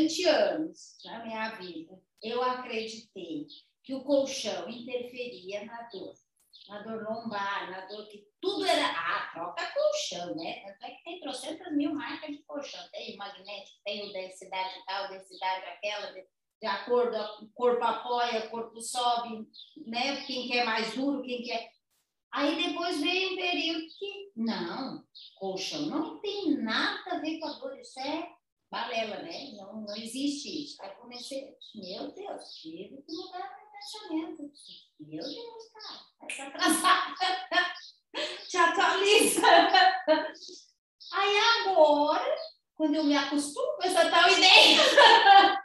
durante anos na minha vida, eu acreditei que o colchão interferia na dor, na dor lombar, na dor que tudo era. Ah, troca colchão, né? Tanto é que tem trocentas mil marcas de colchão. Tem o magnético, tem o densidade tal, densidade aquela, de, acordo, o corpo apoia, o corpo sobe, né? Quem quer mais duro, quem quer. Aí depois veio um período que, não, colchão não tem nada a ver com a dor, isso é balela, né? Não, não existe isso. Aí comecei, meu Deus, tive que mudar meu pensamento. Meu Deus, cara, vai se atrasar. Te atualiza. Aí agora, quando eu me acostumo com essa tal ideia,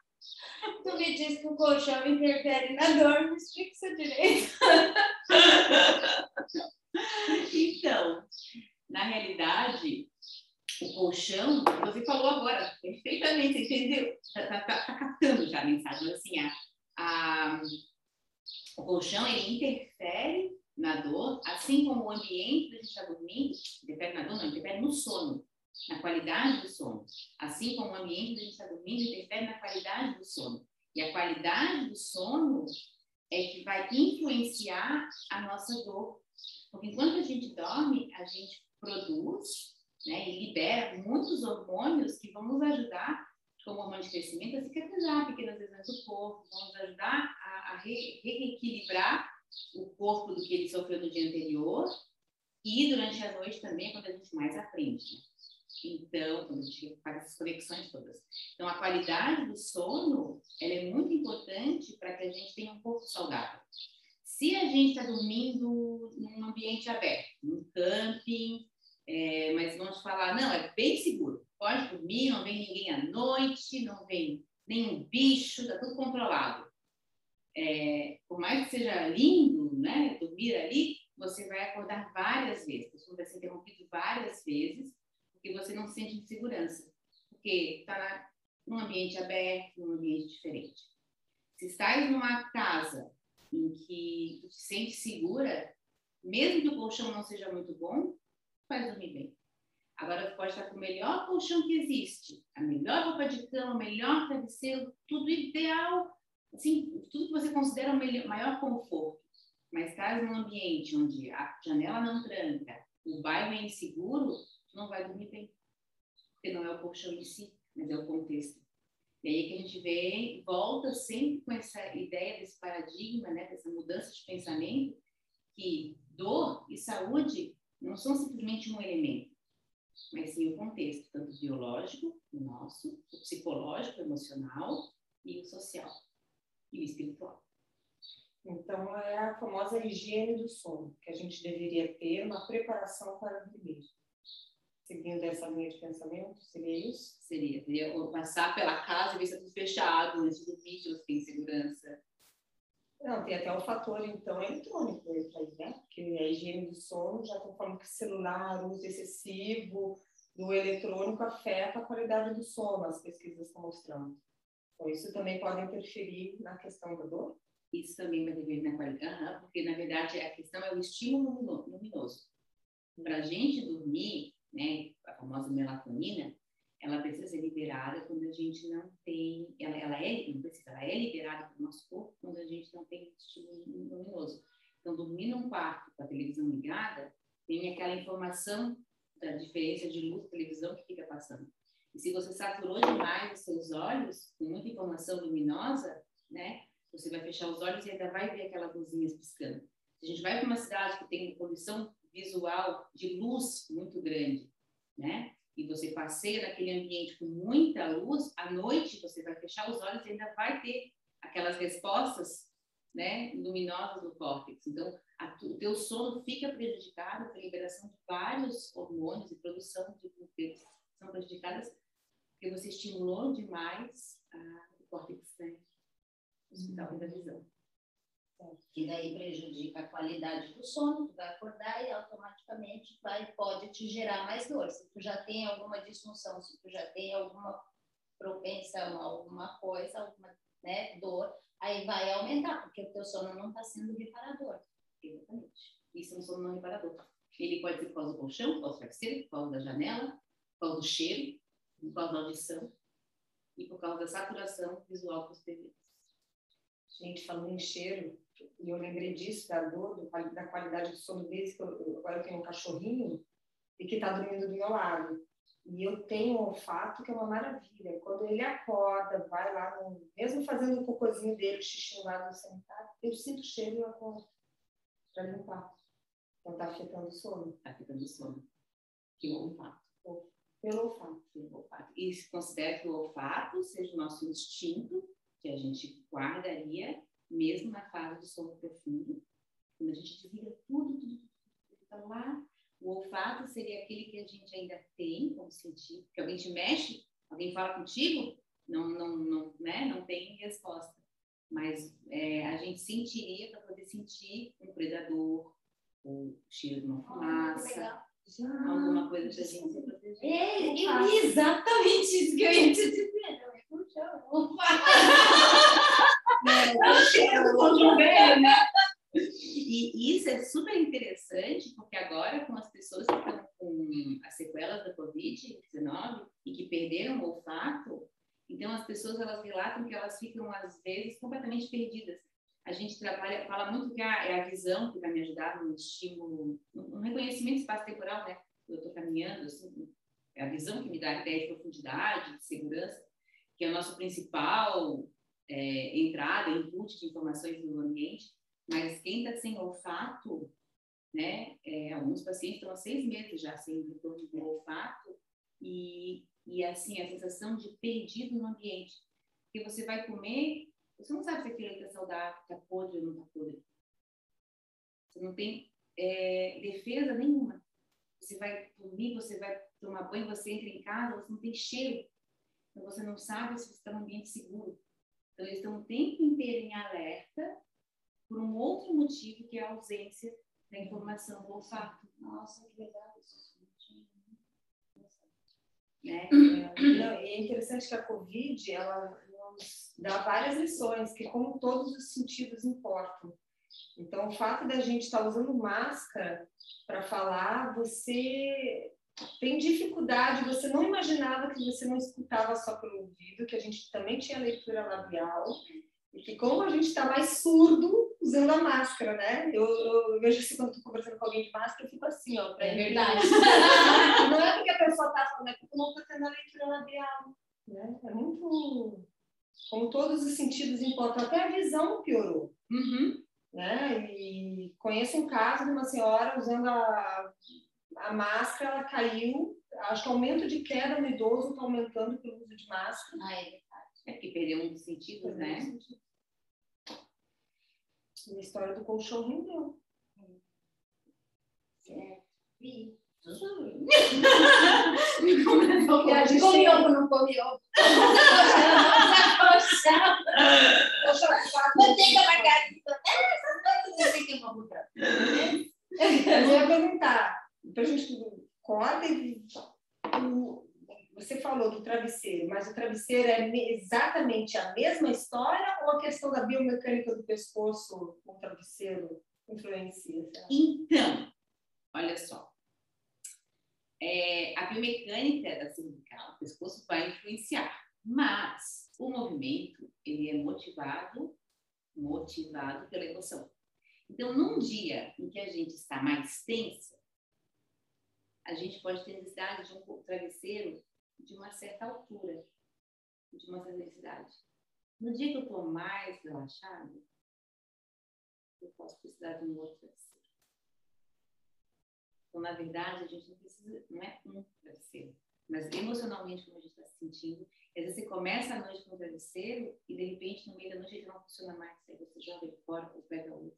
tu me diz que o colchão interfere na dor, me explica isso direito. então, na realidade, o colchão, você falou agora perfeitamente, entendeu? Está tá, tá, tá, captando já a mensagem, assim, a, a, o colchão ele interfere na dor, assim como o ambiente que a gente está dormindo, interfere na dor, não, interfere no sono, na qualidade do sono. Assim como o ambiente que a gente está dormindo interfere na qualidade do sono. E a qualidade do sono é que vai influenciar a nossa dor. Porque enquanto a gente dorme, a gente produz né, e libera muitos hormônios que vão nos ajudar, como hormônio de crescimento, a cicatrizar pequenas lesões do corpo, vão nos ajudar a, a re reequilibrar o corpo do que ele sofreu no dia anterior e durante a noite também, quando a gente mais aprende. Né? Então, quando a gente faz essas conexões todas. Então, a qualidade do sono, ela é muito importante para que a gente tenha um corpo saudável. Se a gente está dormindo num ambiente aberto, num camping, é, mas vamos falar, não, é bem seguro. Pode dormir, não vem ninguém à noite, não vem nenhum bicho, está tudo controlado. É, por mais que seja lindo, né, dormir ali, você vai acordar várias vezes. Você vai ser interrompido várias vezes, porque você não sente insegurança. Porque está num ambiente aberto, num ambiente diferente. Se estás numa casa em que te sente segura, mesmo que o colchão não seja muito bom, vai dormir bem. Agora você pode estar com o melhor colchão que existe, a melhor roupa de cama, o melhor travesseiro, tudo ideal, assim, tudo que você considera o melhor, maior conforto. Mas estás num ambiente onde a janela não tranca, o bairro é inseguro, tu não vai dormir bem. Porque não é o colchão em si, mas é o contexto. E aí que a gente vem, volta sempre com essa ideia desse paradigma, né, dessa mudança de pensamento, que dor e saúde não são simplesmente um elemento, mas sim o contexto, tanto biológico, o nosso, o psicológico, o emocional e o social e o espiritual. Então, é a famosa higiene do sono, que a gente deveria ter uma preparação para dormir. Seguindo essa linha de pensamento, seria isso? Seria, seria passar pela casa e ver se é tudo fechado, antes de dormir, se tem segurança, não, tem até um fator, então, eletrônico aí, né? Porque a higiene do sono, já conforme que celular, uso excessivo do eletrônico afeta a qualidade do sono, as pesquisas estão mostrando. Então, isso também pode interferir na questão da dor? Isso também vai interferir na qualidade, uhum, porque, na verdade, a questão é o estímulo luminoso. Para a gente dormir, né, a famosa melatonina, ela precisa ser liberada quando a gente não tem, ela, ela é, não precisa, ela é liberada para o nosso corpo quando a gente não tem estímulo luminoso. Então, dormir num quarto com a televisão ligada, tem aquela informação da diferença de luz televisão que fica passando. E se você saturou demais os seus olhos com muita informação luminosa, né, você vai fechar os olhos e ainda vai ver aquelas luzinhas piscando. Se a gente vai para uma cidade que tem poluição visual de luz muito grande, né, e você passeia naquele ambiente com muita luz, à noite você vai fechar os olhos e ainda vai ter aquelas respostas né, luminosas do córtex. Então, a, o teu sono fica prejudicado pela liberação de vários hormônios e produção de que são prejudicadas porque você estimulou demais a, o córtex né, hospital da visão. Que daí prejudica a qualidade do sono, tu vai acordar e automaticamente vai, pode te gerar mais dor. Se tu já tem alguma disfunção, se tu já tem alguma propensão, alguma coisa, alguma né, dor, aí vai aumentar, porque o teu sono não está sendo reparador. Exatamente. Isso é um sono não reparador. Ele pode ser por causa do colchão, por causa do travesseiro, por causa da janela, por causa do cheiro, por causa da audição. e por causa da saturação visual dos TVs. Gente, falando em cheiro, e eu lembrei disso, da dor, do, da qualidade do sono deles, que eu, agora eu tenho um cachorrinho e que está dormindo do meu lado. E eu tenho um olfato que é uma maravilha. Quando ele acorda, vai lá, no, mesmo fazendo o cocôzinho dele, o xixi lá no sanitário, eu sinto o cheiro e eu acordo para limpar. Então está afetando o sono. Está afetando o sono. Que olfato. Pelo olfato. Pelo olfato. E se considera que o olfato seja o nosso instinto, que a gente guardaria, mesmo na fase do sono profundo, quando a gente desliga tudo, tudo, tudo, está lá. O olfato seria aquele que a gente ainda tem como sentir, porque alguém te mexe, alguém fala contigo, não, não, não, né? não tem resposta. Mas é, a gente sentiria para poder sentir um predador, o cheiro de uma fumaça, ah, alguma coisa para a gente se proteger. É, eu, exatamente isso que eu ia te dizer. Não, né? E isso é super interessante, porque agora, com as pessoas que estão com as sequelas da Covid-19 e que perderam o olfato, então as pessoas elas relatam que elas ficam, às vezes, completamente perdidas. A gente trabalha, fala muito que a, é a visão que vai me ajudar no estímulo, no reconhecimento espaço-temporal, né? Eu estou caminhando, assim, é a visão que me dá ideia de profundidade, de segurança, que é o nosso principal é, entrada, input de informações no ambiente. Mas quem está sem olfato, né? É, alguns pacientes estão há seis meses já sem retorno do olfato e, e assim a sensação de perdido no ambiente, porque você vai comer, você não sabe se aquilo está saudável, está podre ou não está podre. Você não tem é, defesa nenhuma. Você vai dormir, você vai tomar banho, você entra em casa, você não tem cheiro. Então você não sabe se você está num ambiente seguro. Então eles estão o tempo inteiro em alerta por um outro motivo que é a ausência da informação do olfato. Nossa, que legal isso. Né? É, é interessante que a Covid ela nos dá várias lições, que como todos os sentidos importam. Então, o fato da gente estar usando máscara para falar, você tem dificuldade, você não imaginava que você não escutava só pelo ouvido, que a gente também tinha leitura labial, e que como a gente está mais surdo usando a máscara, né? Eu, eu vejo assim quando estou conversando com alguém de máscara, eu fico assim, ó. É verdade. não é porque a pessoa está falando, é porque não está tendo a leitura labial. Né? É muito. Como todos os sentidos importam, até a visão piorou. Uhum. Né? E conheço um caso de uma senhora usando a, a máscara, ela caiu. Acho que o aumento de queda no idoso está aumentando pelo uso de máscara. Ah, é verdade. É porque perdeu um dos sentidos, né? Sentido. E a história do colchão rendeu. É. Vi. e a gente comeu ou não comeu? Colchão. Manteiga margarida. É, essas coisas assim que eu vou mudar. Eu ia perguntar, para a gente corta e você falou do travesseiro, mas o travesseiro é exatamente a mesma história ou a questão da biomecânica do pescoço com o travesseiro influencia? Então, olha só. É, a biomecânica da cervical, o pescoço vai influenciar, mas o movimento ele é motivado, motivado pela emoção. Então, num dia em que a gente está mais tensa, a gente pode ter necessidade de um travesseiro de uma certa altura, de uma certa densidade. No dia que eu estou mais relaxado, eu posso precisar de um outro travesseiro. Então, na verdade, a gente não precisa, não é um travesseiro, mas emocionalmente como a gente está se sentindo. Às vezes você começa a noite com um travesseiro e de repente no meio da noite ele não funciona mais, aí você joga ele fora ou pega outro.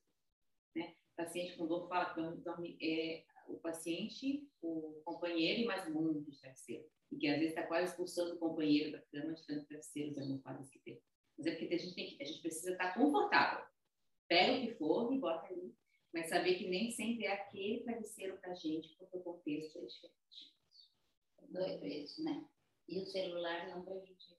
Né? O paciente com dor fala que dorme, é, o paciente, o companheiro e mais um monte de travesseiro e que às vezes está quase expulsando o companheiro da cama de tanto travesseiros almofadas que tem. Mas é porque a gente, que, a gente precisa estar confortável. Pega o que for e bota ali, mas saber que nem sempre é aquele travesseiro para a gente, porque o contexto é diferente. Doido isso, né? E o celular não prejudica.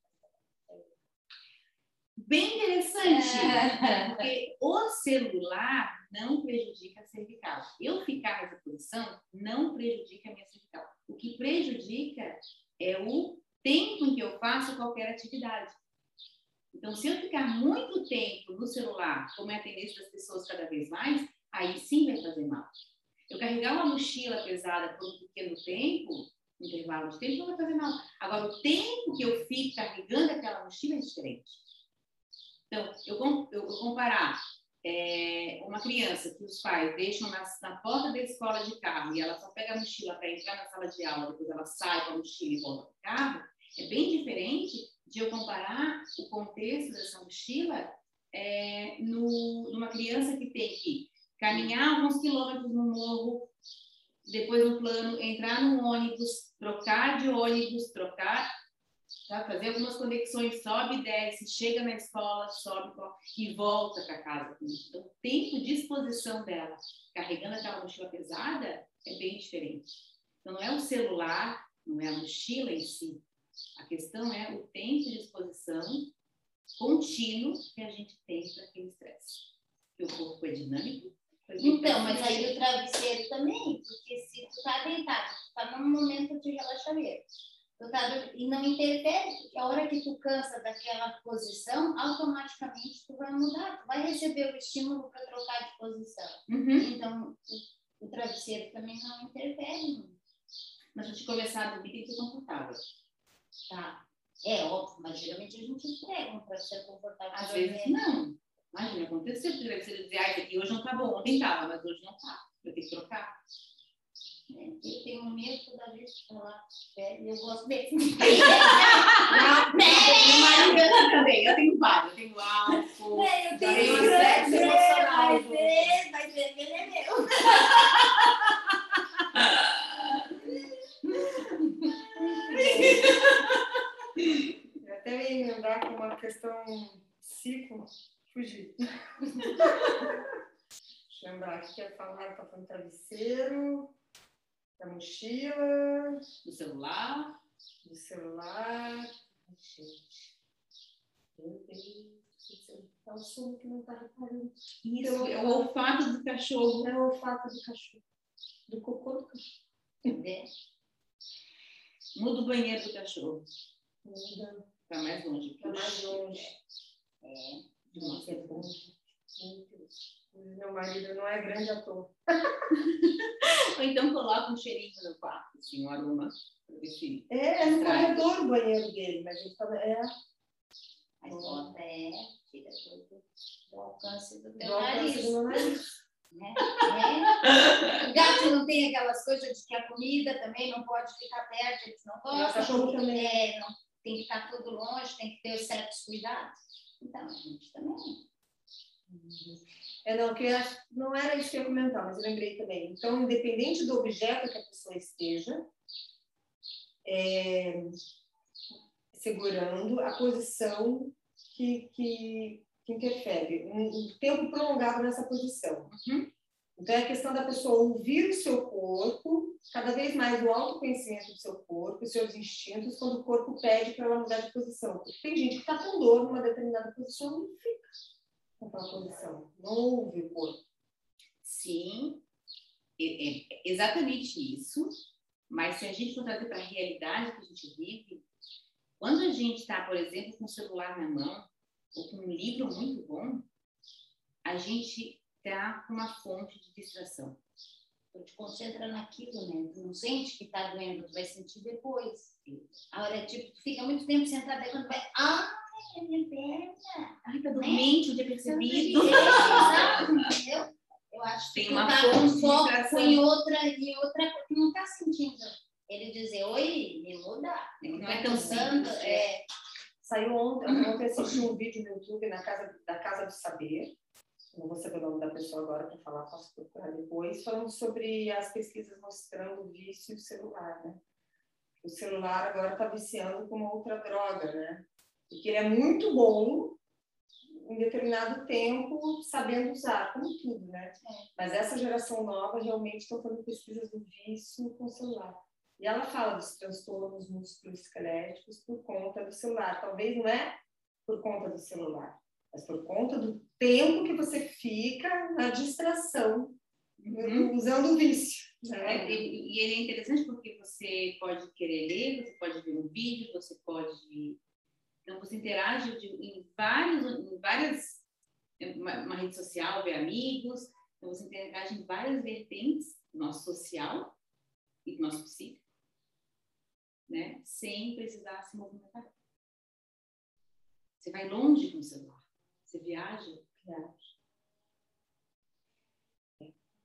Bem interessante, é. porque o celular não prejudica a cervical. Eu ficar nessa posição não prejudica a minha cervical. O que prejudica é o tempo em que eu faço qualquer atividade. Então, se eu ficar muito tempo no celular, como é a tendência das pessoas cada vez mais, aí sim vai fazer mal. Eu carregar uma mochila pesada por um pequeno tempo, intervalo de tempo, não vai fazer mal. Agora, o tempo que eu fico carregando aquela mochila é diferente. Então, eu, eu, eu comparar é, uma criança que os pais deixam na, na, porta da escola de carro e ela só pega a mochila para entrar na sala de aula, depois ela sai com a mochila e volta para carro, é bem diferente de eu comparar o contexto dessa mochila é, no, numa criança que tem que caminhar alguns quilômetros no morro, depois no plano, entrar no ônibus, trocar de ônibus, trocar Tá? Fazer algumas conexões, sobe, desce, chega na escola, sobe e volta para casa. Então, o tempo de exposição dela, carregando aquela mochila pesada, é bem diferente. Então, não é o celular, não é a mochila em si. A questão é o tempo de exposição contínuo que a gente tem para aquele estresse. Porque o corpo é dinâmico. Então, mas aí o travesseiro também, porque se tu está deitado, tu está num momento de relaxamento e não interfere, porque a hora que tu cansa daquela posição, automaticamente tu vai mudar, tu vai receber o estímulo para trocar de posição. Uhum. Então, o, o, travesseiro também não interfere. Mas antes de começar a dormir, tem que ser confortável. Tá. É óbvio, mas geralmente a gente entrega para ser confortável. Às vezes não. Imagina, aconteceu o travesseiro dizia, ah, aqui hoje não tá bom, ontem tava, mas hoje não tá. Eu tenho que trocar. Eu tenho medo toda vez que falar e eu gosto desse. Também, eu tenho vários. Eu tenho álcool, é, eu tenho sexo emocional. Vai ver, vai ver ele é meu. Eu até ia lembrar com uma questão psico, fugir. lembrar que ia falar, tá falando travesseiro, da mochila, do celular, do celular. Gente, meu Deus, é o som que não está reparando. Isso, é o olfato do cachorro. É o olfato do cachorro. Do cocô do cachorro. Entendeu? Muda o banheiro do cachorro. Muda. Para mais longe. Para mais longe. É. É bom. Meu marido não é grande ator. Ou então coloca um cheirinho no quarto, assim, um aroma. É, é no corredor o banheiro dele, mas ele fala, é. Mas bota é, tira tudo do alcance do teu do nariz. Do nariz. Né? É. O gato não tem aquelas coisas de que a comida também não pode ficar perto, eles não gostam. O cachorro também. É, não, tem que estar tudo longe, tem que ter certos cuidados. Então, a gente também. É, não, que não era isso que eu ia comentar, mas eu lembrei também. Então, independente do objeto que a pessoa esteja é, segurando, a posição que, que, que interfere, um, um, tempo prolongado nessa posição. Uhum. Então, é a questão da pessoa ouvir o seu corpo, cada vez mais o autoconhecimento do seu corpo, os seus instintos, quando o corpo pede para ela mudar de posição. Porque tem gente que está com dor numa determinada posição e fica naquela posição. Não ouve o corpo. Sim, é, exatamente isso. Mas se a gente for trazer para a realidade que a gente vive, quando a gente está, por exemplo, com o celular na mão, ou com um livro muito bom, a gente está com uma fonte de distração. Tu te concentra naquilo, né? Tu não sente que está doendo, tu vai sentir depois. A hora, tipo, tu fica muito tempo sentado, aí quando vai, ah. Ai, tá dormente, não percebido. Entendeu? Eu acho que Tem uma tá com foco em outra, em outra que não tá sentindo. Ele dizer, oi, me muda. Não, não é tão simples. É... Saiu ontem, ontem assisti um vídeo no YouTube na casa, da Casa do Saber. Não vou saber o nome da pessoa agora para falar, posso procurar depois, falando sobre as pesquisas mostrando o vício do celular, né? O celular agora está viciando com outra droga, né? Porque ele é muito bom em determinado tempo, sabendo usar, como tudo, né? É. Mas essa geração nova realmente estão fazendo pesquisas do vício com o celular. E ela fala dos transtornos musculoesqueléticos por conta do celular. Talvez não é por conta do celular, mas por conta do tempo que você fica na distração, uhum. usando o vício. Né? É, e, e ele é interessante porque você pode querer ler, você pode ver um vídeo, você pode. Então, você interage de, em, vários, em várias. Uma, uma, rede social, ver amigos. Então, você interage em várias vertentes nosso social e nosso psíquico, né? sem precisar se movimentar. Você vai longe com o celular. Você viaja. Viaja.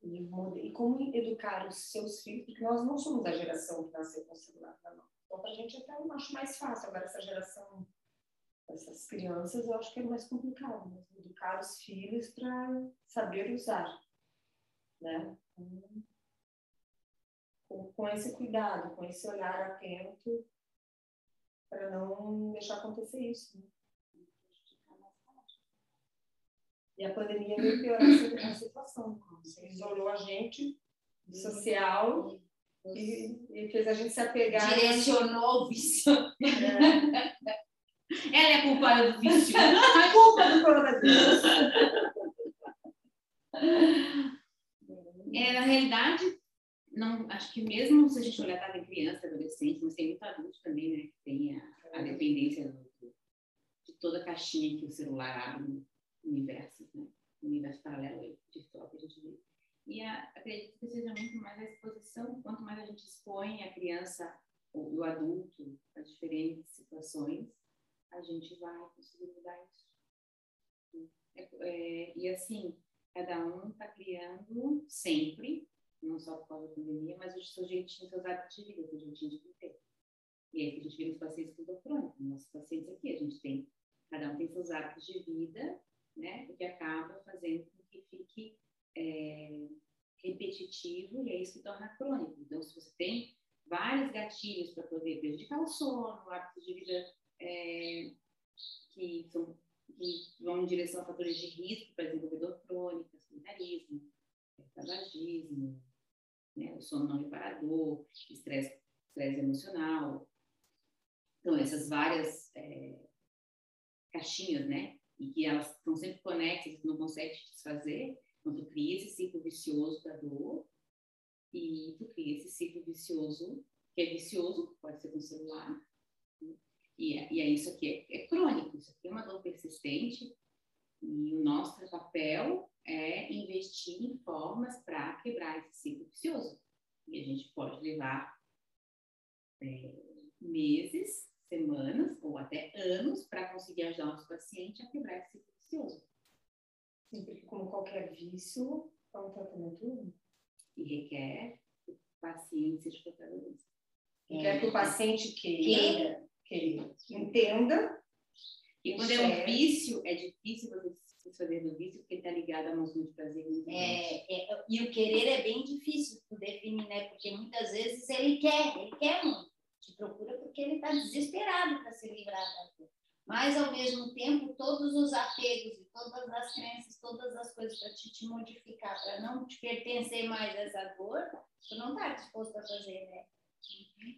E, como educar os seus filhos, porque nós não somos da geração que nasceu com o celular na mão. Então, para a gente até eu acho mais fácil. Agora, essa geração, essas crianças, eu acho que é mais complicado. Né? Educar os filhos para saber usar. Né? Com, com esse cuidado, com esse olhar atento, para não deixar acontecer isso. Né? E a pandemia veio piorar a situação. Você isolou a gente social e, e, fez a gente se apegar. Direcionou o vício. É. Ela é culpada do vício. a culpa do coronavírus. É, na realidade, não, acho que mesmo se a gente olhar para criança, adolescente, mas tem muito adulto também, né, que tem a, a dependência do, de toda a caixinha que o celular abre universos, né? universo paralelo virtual que a gente vive. E a, acredito que seja muito mais a exposição, quanto mais a gente expõe a criança ou o adulto a diferentes situações, a gente vai conseguir mudar isso. É, é, e assim, cada um está criando sempre, não só por causa da pandemia, mas o seu jeitinho, seus hábitos de vida, o seu jeitinho de viver. E aí que a gente vê nos pacientes com crônico, nossos pacientes aqui, a gente tem, cada um tem seus hábitos de vida né? O que acaba fazendo com que fique é, repetitivo e é isso que torna crônico. Então, se você tem vários gatilhos para poder prejudicar o sono, hábitos de vida é, que, são, que vão em direção a fatores de risco para desenvolvedor crônico, sedentarismo, tabagismo, né, o sono não reparador, estresse, estresse emocional. Então, essas várias é, caixinhas, né, e que elas estão sempre conectadas, não conseguem se desfazer, então tu cria esse ciclo vicioso da dor e tu cria esse ciclo vicioso, que é vicioso, pode ser com celular, né? E, é, e é isso aqui, é, é crônico, isso aqui é uma dor persistente e o nosso papel é investir em formas para quebrar esse ciclo vicioso. E a gente pode levar é, meses semanas ou até anos para conseguir ajudar o nosso paciente a quebrar esse ciclo vicioso. Sim, porque como qualquer vício, é um tratamento e requer que o paciente seja protagonista. Requer que o paciente queira, queira, entenda. E quando é um vício, é difícil você se fazer do vício porque está ligado a uma zona de prazer muito é, é, E o querer é bem difícil de definir, né? Porque muitas vezes ele quer, ele quer muito te procura porque ele está desesperado para se livrar da dor. Mas, ao mesmo tempo, todos os apegos e todas as crenças, todas as coisas para te, te modificar, para não te pertencer mais a essa dor, tu não está disposto a fazer, né?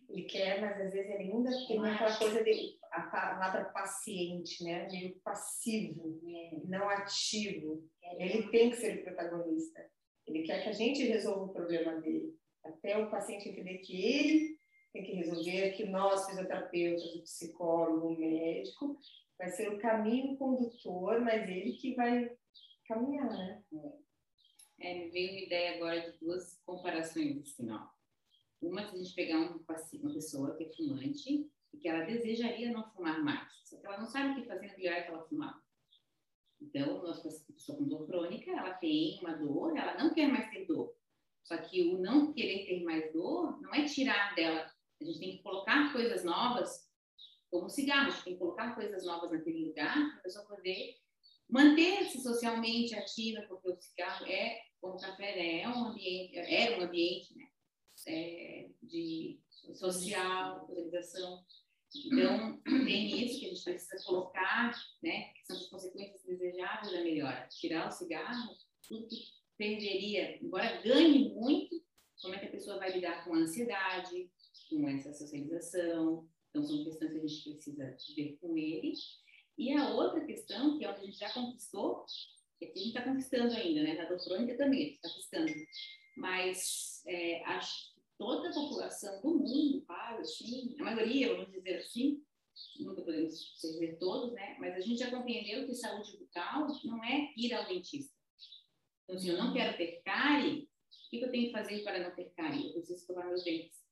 Ele quer, mas às vezes ele ainda tem aquela coisa de a palavra paciente, né? Meio passivo, é. não ativo. Ele tem que ser o protagonista. Ele quer que a gente resolva o problema dele. Até o paciente entender que ele tem que resolver, que nós, fisioterapeutas, o psicólogo, o médico, vai ser o caminho condutor, mas ele que vai caminhar, né? É, me veio uma ideia agora de duas comparações, assim, ó. Uma, se a gente pegar um, uma pessoa que é fumante e que ela desejaria não fumar mais, só que ela não sabe o que fazer na hora que ela fumar. Então, nossa pessoa com dor crônica, ela tem uma dor, ela não quer mais ter dor. Só que o não querer ter mais dor não é tirar dela a gente tem que colocar coisas novas, como cigarro, a gente tem que colocar coisas novas naquele lugar para a pessoa poder manter-se socialmente ativa, porque o cigarro é, como o café, é um ambiente, é um ambiente né, é, de social, organização. Então, tem isso que a gente precisa colocar, né, que são as consequências desejáveis da melhora. Tirar o cigarro, tudo que perderia, embora ganhe muito, como é que a pessoa vai lidar com a ansiedade, com essa socialização. Então, são questões que a gente precisa ver com ele. E a outra questão, que é onde a gente já conquistou, que a gente está conquistando ainda, né? Na dor crônica também, a gente está conquistando. Mas é, acho toda a população do mundo faz, assim, a maioria, vamos dizer assim, nunca podemos dizer todos, né? Mas a gente já compreendeu que saúde bucal não é ir ao dentista. Então, se eu não quero ter cárie, o que eu tenho que fazer para não ter cárie? Eu preciso escovar meus dentes.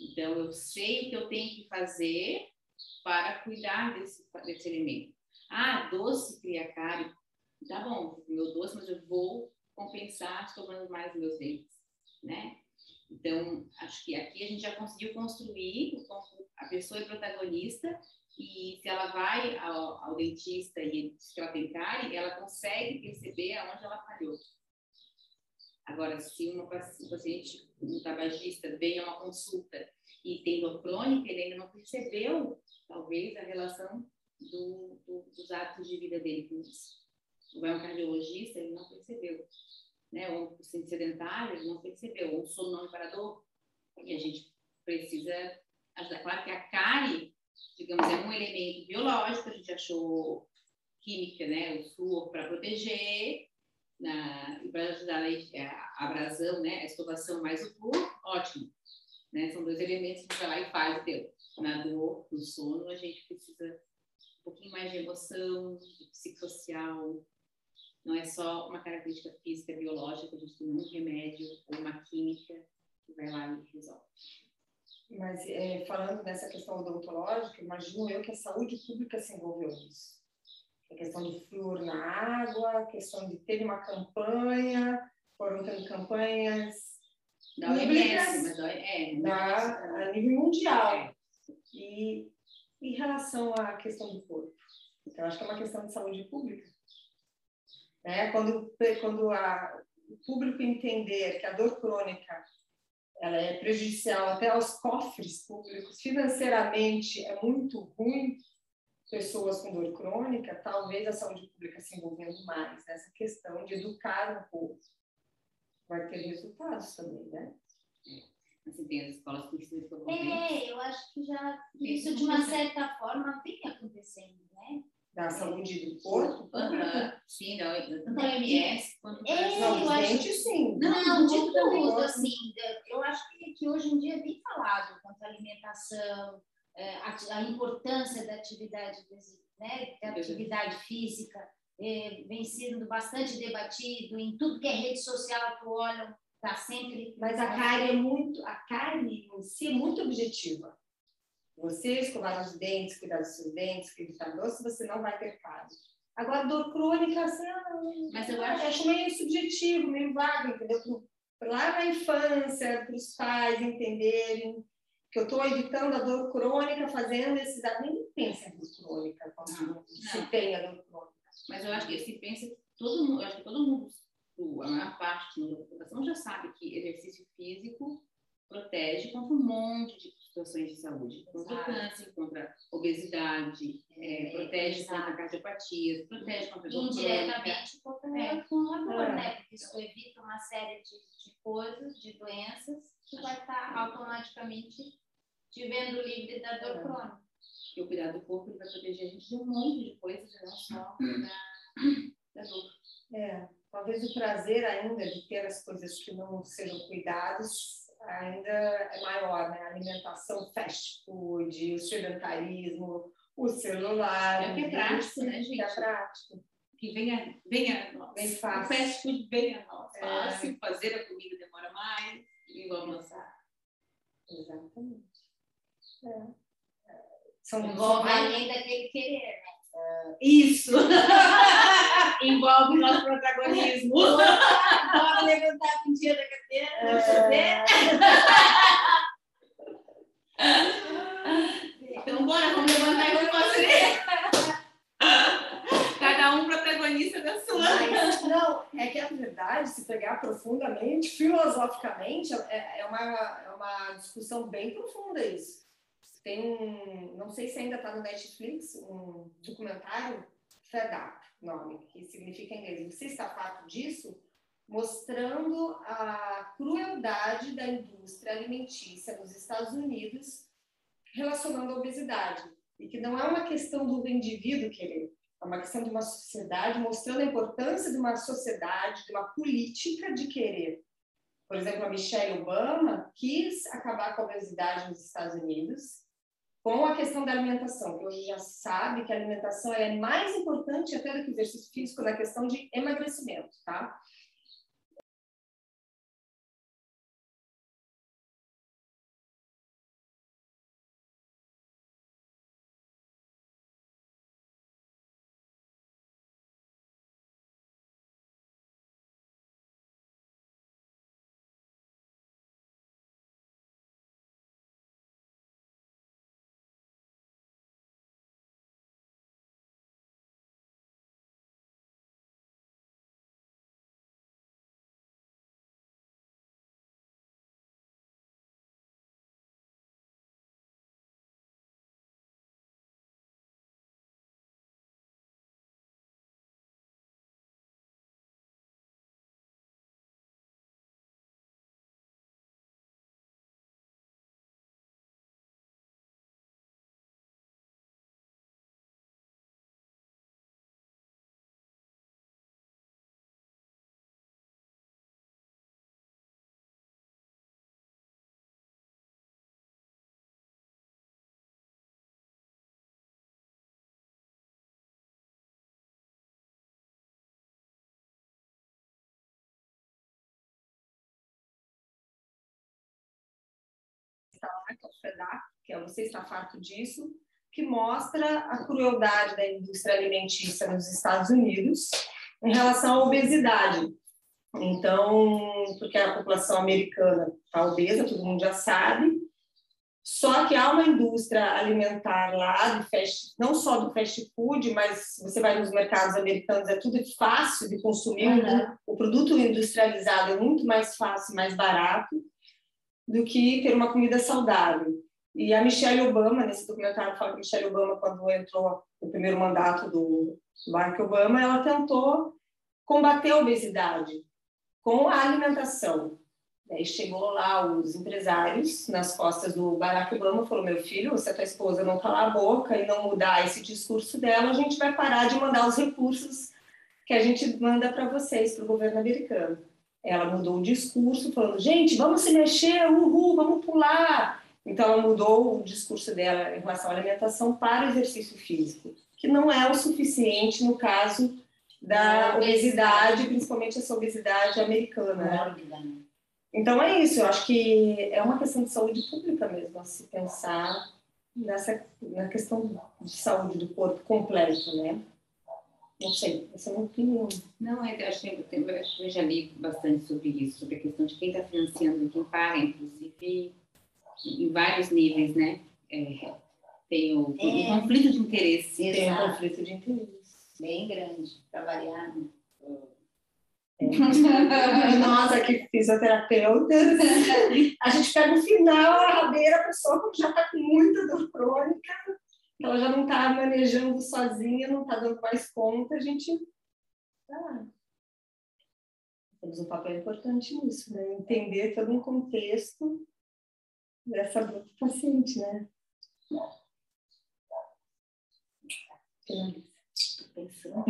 Então, eu sei o que eu tenho que fazer para cuidar desse, desse elemento. Ah, doce cria cárie. Tá bom, meu doce, mas eu vou compensar escovando mais meus dentes, né? Então, acho que aqui a gente já conseguiu construir, a pessoa é protagonista, e se ela vai ao, ao dentista e ela cárie, ela consegue perceber aonde ela falhou. Agora, se uma, um paciente, um tabagista, vem a uma consulta e tem dor crônica, ele ainda não percebeu, talvez, a relação do, do, dos hábitos de vida dele com isso. Vai um cardiologista, ele não percebeu né, ou sedentário, ele não percebeu, ou sono não reparador, e a gente precisa ajudar. Claro que a cárie, digamos, é um elemento biológico, a gente achou química, né, o suor para proteger, na, e para ajudar a, abrasão, né, a escovação mais o puro, ótimo. Né, são dois elementos que você vai lá e faz, deu. Na dor, no sono, a gente precisa um pouquinho mais de emoção, de psicossocial, não é só uma característica física, biológica, a gente tem um remédio ou uma química que vai lá e resolve. Mas é, falando nessa questão odontológica, imagino eu que a saúde pública se envolveu nisso. A questão do flúor na água, a questão de ter uma campanha, foram tendo campanhas da OMS, mas é, da, a nível mundial. É. E em relação à questão do corpo? Então, acho que é uma questão de saúde pública. Né? Quando, quando a, o público entender que a dor crônica ela é prejudicial até aos cofres públicos, financeiramente é muito ruim pessoas com dor crônica, talvez a saúde pública se envolvendo mais nessa questão de educar um pouco. Vai ter resultados também, né? Assim, tem as escolas que ensinam É, eu acho que já isso de uma certa forma vem acontecendo, né? Da saúde do corpo? Uhum. Sim, da, da OMS. É, não, os dentes, sim. Não, não de tudo, assim. Eu acho que, que hoje em dia é bem falado quanto à alimentação, é, a, a importância da atividade, né, da atividade física, é, vem sendo bastante debatido em tudo que é rede social que olham, está sempre... Mas a carne é muito, a carne em si é muito objetiva. Você escovar os dentes, cuidar dos seus dentes, evitar doce, você não vai ter cárie. Agora, dor crônica, assim, ah, mas eu acho, acho meio subjetivo, meio vago, entendeu? Lá na infância, para os pais entenderem que eu estou evitando a dor crônica fazendo esses... Nem pensa em dor crônica quando não, se não. tem a dor crônica. Mas eu acho que se pensa, todo mundo, acho que todo mundo, a maior parte da população já sabe que exercício físico protege contra um monte de situações de saúde, contra Exato. câncer, contra obesidade, é, protege Exato. contra cardiopatias, protege contra Indiretamente contra é. acumulador, é. né? Porque isso evita uma série de, de coisas, de doenças, que vai estar automaticamente te vendo livre da dor é. crônica. E o cuidado do corpo vai proteger a gente de um monte de coisas, não só da, da dor. É, talvez o prazer ainda de ter as coisas que não sejam cuidados ainda é maior, né? A alimentação fast food, o sedentarismo, o celular. É que é prático, né, gente? Que é prático. Que venha, venha nós. Bem fácil. O fast food venha a nós. É. Fácil, fazer a comida demora mais e vamos lançar. Exatamente. É. é. São Envolve além daquele querer, né? Isso! Envolve nosso protagonismo. Bora levantar um dia da cadeira, é... Então, bora, vamos levantar e vamos fazer. Cada um protagonista da sua. Mas, não, é que a verdade, se pegar profundamente, filosoficamente, é, é, uma, é uma discussão bem profunda isso tem um, não sei se ainda está no Netflix, um documentário, Fed Up, nome, que significa em inglês. Você está farto disso? Mostrando a crueldade da indústria alimentícia nos Estados Unidos relacionando à obesidade. E que não é uma questão do indivíduo querer, é uma questão de uma sociedade, mostrando a importância de uma sociedade, de uma política de querer Por exemplo, a Michelle Obama quis acabar com a obesidade nos Estados Unidos com a questão da alimentação, que hoje já sabe que a alimentação é mais importante até do que o exercício físico na questão de emagrecimento, tá? Lá, que é o FEDAC, que é Você Está Farto Disso, que mostra a crueldade da indústria alimentícia nos Estados Unidos em relação à obesidade. Então, porque a população americana está obesa, todo mundo já sabe, só que há uma indústria alimentar lá, de fast, não só do fast food, mas você vai nos mercados americanos, é tudo fácil de consumir. Uhum. O produto industrializado é muito mais fácil, mais barato do que ter uma comida saudável. E a Michelle Obama, nesse documentário, fala que a Michelle Obama, quando entrou no primeiro mandato do Barack Obama, ela tentou combater a obesidade com a alimentação. Aí chegou lá os empresários nas costas do Barack Obama falou: Meu filho, se a tua esposa não calar a boca e não mudar esse discurso dela, a gente vai parar de mandar os recursos que a gente manda para vocês, para o governo americano. Ela mudou o discurso, falando, gente, vamos se mexer, uhul, vamos pular. Então, ela mudou o discurso dela em relação à alimentação para o exercício físico, que não é o suficiente no caso da obesidade, principalmente essa obesidade americana. Né? Então, é isso. Eu acho que é uma questão de saúde pública mesmo, se pensar nessa, na questão de saúde do corpo completo, né? Não sei, essa é a minha opinião. Não, eu acho que eu, eu já li bastante sobre isso, sobre a questão de quem está financiando e quem paga, inclusive em vários níveis, né? É, tem o, é. o, conflito de interesse. Exato. Tem um conflito de interesse. Bem grande, para variar. Né? É. Nós aqui, fisioterapeutas, a gente pega o final, a rabeira, a pessoa já está com muita dor crônica, ela já não está manejando sozinha, não está dando mais conta, a gente ah, temos um papel importante nisso, né? Entender todo um contexto dessa dor do paciente, né? Estou pensando.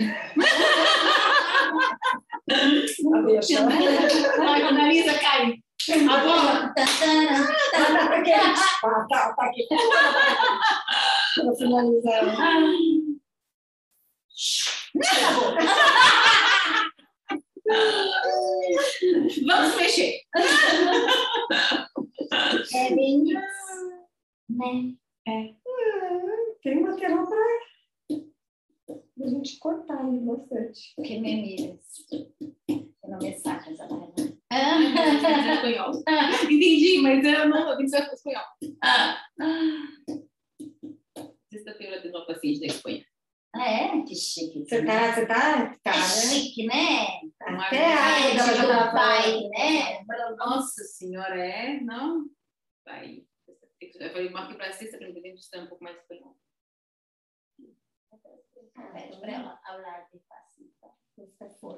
A Analisa cai. Agora. Tá, tá, tá aqui para finalizar. Vamos mexer. É bem isso. Né? É. Tem material para a gente cortar aí bastante. Que meninas. Eu não me saco essa barra. espanhol. Entendi, mas eu não que ser espanhol. Ah sexta-feira paciente da Espanha. Ah, é? Que chique. Você tá, você tá, tá, é né? chique, né? Até a ela já tava pai, né? Nossa senhora, é? Não? Vai. Eu falei, marque para sexta para entender que um pouco mais espanhol. Pede para ela falar despacito.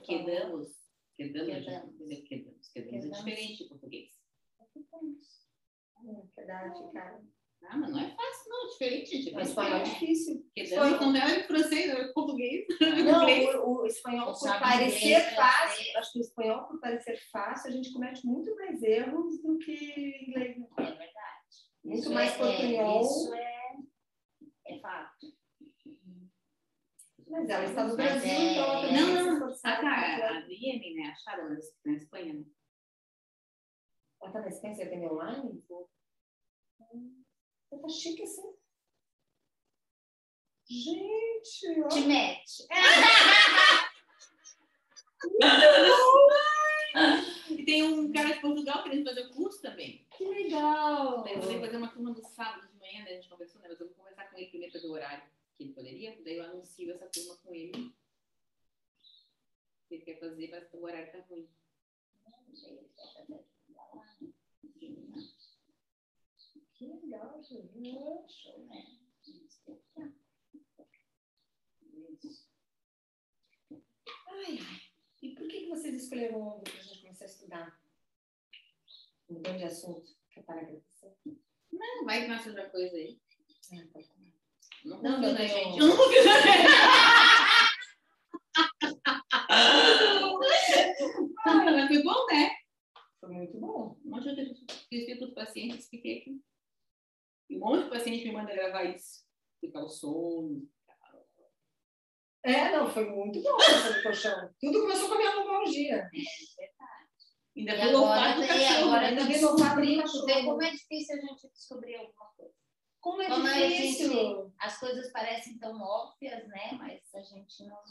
Quedamos. Quedamos. Quedamos. Quedamos. Quedamos é diferente de português. Quedamos. Quedar, ficar. Ah, mas não é fácil, não. É diferente, gente. O espanhol é difícil. Porque daí, quando é francês, é português. Não, inglês. o, o espanhol, Não por parecer inglês, fácil, francês. acho que o espanhol, por parecer fácil, a gente comete muito mais erros do que inglês. É verdade. Muito Isso mais é, portunhol. É, isso é, é fato. Mas ela está no Brasil, é- então ela também Não, não. esforçar Ah, pra- tá. A Liene, né? Acharam na na Espanha, né? Ela tá na Espanha, você tem online? Hum, Você tá chique assim. Gente, ó. Te mete. E tem um cara de Portugal querendo fazer o curso também. que legal. Daí eu vou ter que fazer uma turma do sábado de manhã, né? A gente conversou, né? Mas eu vou conversar com ele primeiro para ver o horário que ele poderia. Daí eu anuncio essa turma com ele. Se ele quer fazer, mas o horário tá ruim. Que legal, gente. Show, né? Ai, ai. E por que, vocês escolheram o para a gente começar a estudar? Mudando de assunto, que é para agradecer. Não, vai que nasce outra coisa aí. Ah, tá. Não, Não, tenho- gente. Eu não confio na gente. Mas foi bom, né? Foi muito bom. Um monte de gente escrevi para os pacientes, expliquei aqui. E um monte de paciente me manda gravar isso. Ficar o sono. É, não, foi muito bom essa do colchão. Tudo começou com a minha lumbalgia. Ainda E olfato agora, do cachorro. agora né? ainda cachorro. vê como é difícil a gente descobrir alguma coisa. Como é Como difícil. gente, as coisas parecem tão óbvias, né? Mas a gente não,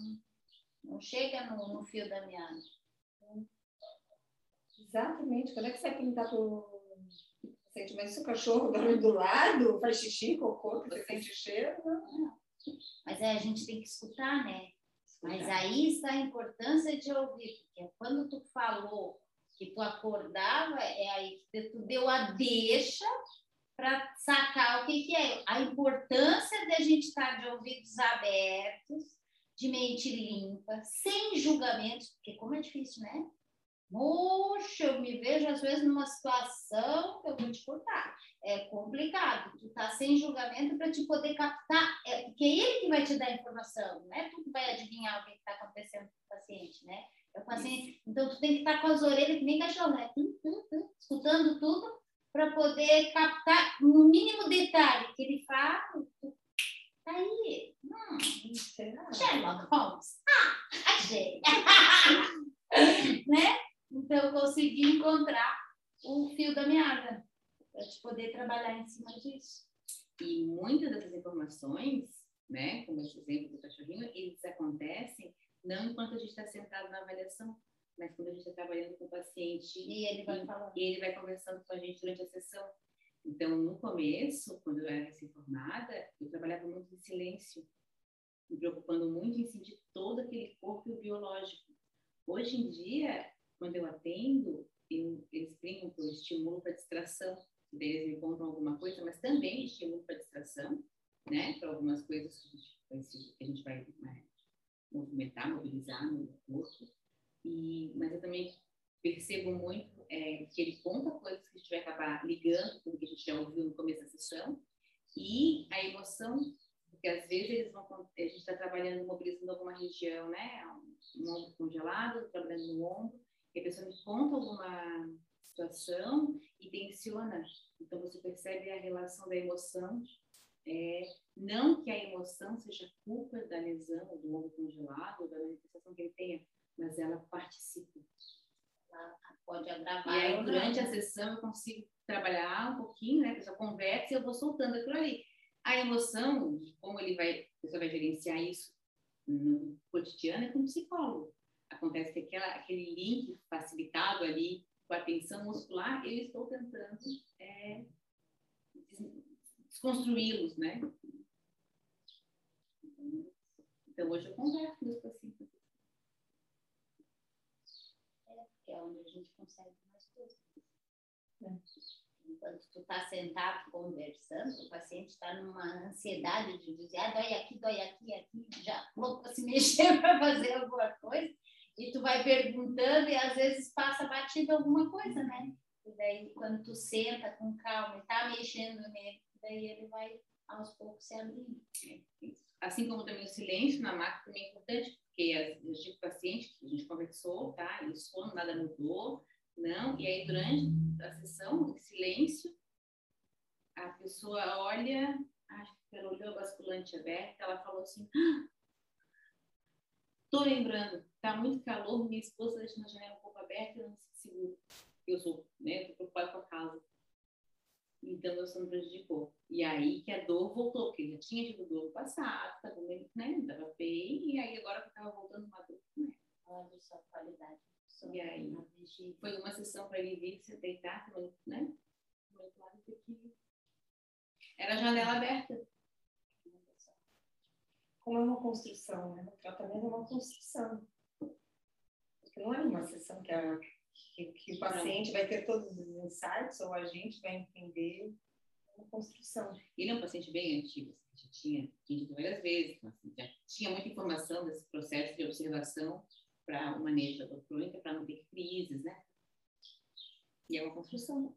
não chega no, no fio da meada. Exatamente. Quando é que você vai perguntar pro paciente, mas se o cachorro dorme do lado, faz xixi, cocô, você sente cheiro? Não. Mas é, a gente tem que escutar, né? Mas Escutar. aí está a importância de ouvir, porque quando tu falou que tu acordava, é aí que tu deu a deixa para sacar o que, que é. A importância de a gente estar de ouvidos abertos, de mente limpa, sem julgamentos, porque como é difícil, né? Poxa, eu me vejo às vezes numa situação que eu vou te contar. É complicado. Tu tá sem julgamento para te poder captar, é, porque é ele que vai te dar informação, não é tu que vai adivinhar o que está acontecendo com o paciente, né? É o paciente. Então tu tem que estar com as orelhas que nem cachorro, né? Tum, tum, tum, escutando tudo para poder captar no mínimo detalhe que ele fala. tu- Tá aí. Hum, Será? Sherlock Holmes. Ah, achei. Então, eu consegui encontrar o fio da meada para te poder trabalhar em cima disso. E muitas dessas informações, né, como esse exemplo do cachorrinho, eles acontecem não enquanto a gente está sentado na avaliação, mas quando a gente está trabalhando com o paciente E ele vai falando. e ele vai conversando com a gente durante a sessão. Então, no começo, quando eu era recém-formada, eu trabalhava muito em silêncio, me preocupando muito em sentir todo aquele corpo biológico. Hoje em dia, quando eu atendo, eu, eles brincam que eu estimulo para distração. Eles me contam alguma coisa, mas também estimulo para distração, né? Para algumas coisas que a gente vai, né, movimentar, mobilizar no corpo. E, mas eu também percebo muito é, que ele conta coisas que a gente vai acabar ligando com o que a gente já ouviu no começo da sessão e a emoção, porque às vezes eles vão, a gente está trabalhando, mobilizando alguma região, né? Um, um ombro congelado, trabalhando no ombro, e a pessoa me conta alguma situação e tensiona. Então você percebe a relação da emoção. É, não que a emoção seja culpa da lesão, ou do ombro congelado, da manifestação que ele tenha, mas ela participa. Pode E agravar. aí, ou não. durante a sessão, eu consigo trabalhar um pouquinho, né? A pessoa conversa e eu vou soltando aquilo ali. A emoção, como ele vai, a pessoa vai gerenciar isso no cotidiano, é com o psicólogo. Acontece que aquela, aquele link facilitado ali com a tensão muscular, eu estou tentando é, des- desconstruí-los, né? Então, hoje eu converso com os pacientes. que é onde a gente consegue mais coisas. Enquanto tu está sentado conversando, o paciente está numa ansiedade de dizer, ah, dói aqui, dói aqui, aqui, já louco se mexer para fazer alguma coisa, e tu vai perguntando e às vezes passa batido alguma coisa, né? E daí, quando tu senta com calma e tá mexendo nele, daí ele vai aos poucos se abrindo. Assim como também o silêncio na máquina também é importante, porque eu digo paciente que a gente conversou, tá? E o sono nada mudou, não. E aí, durante a sessão, em silêncio, a pessoa olha, acho que ela olhou a basculante aberta, ela falou assim: ah, tô lembrando, tá muito calor, minha esposa deixa a janela um pouco aberta eu não se seguro. Eu sou, né? Tô preocupada com a casa. Então, meu sono prejudicou. E aí que a dor voltou, porque já tinha tido dor no passado, tava meio, né? Tava bem, e aí agora tava voltando uma dor, né? Olha só a qualidade. E aí, foi uma sessão para ele vir se deitar, né? Era janela aberta. Como é uma construção, né? O tratamento é uma construção. Porque não é uma sessão que, a, que, que o paciente vai ter todos os insights ou a gente vai entender é uma construção. Ele é um paciente bem antigo, assim, já tinha dito várias vezes, então, assim, já tinha muita informação desse processo de observação para o manejo da dor para não ter crises, né? E é uma construção.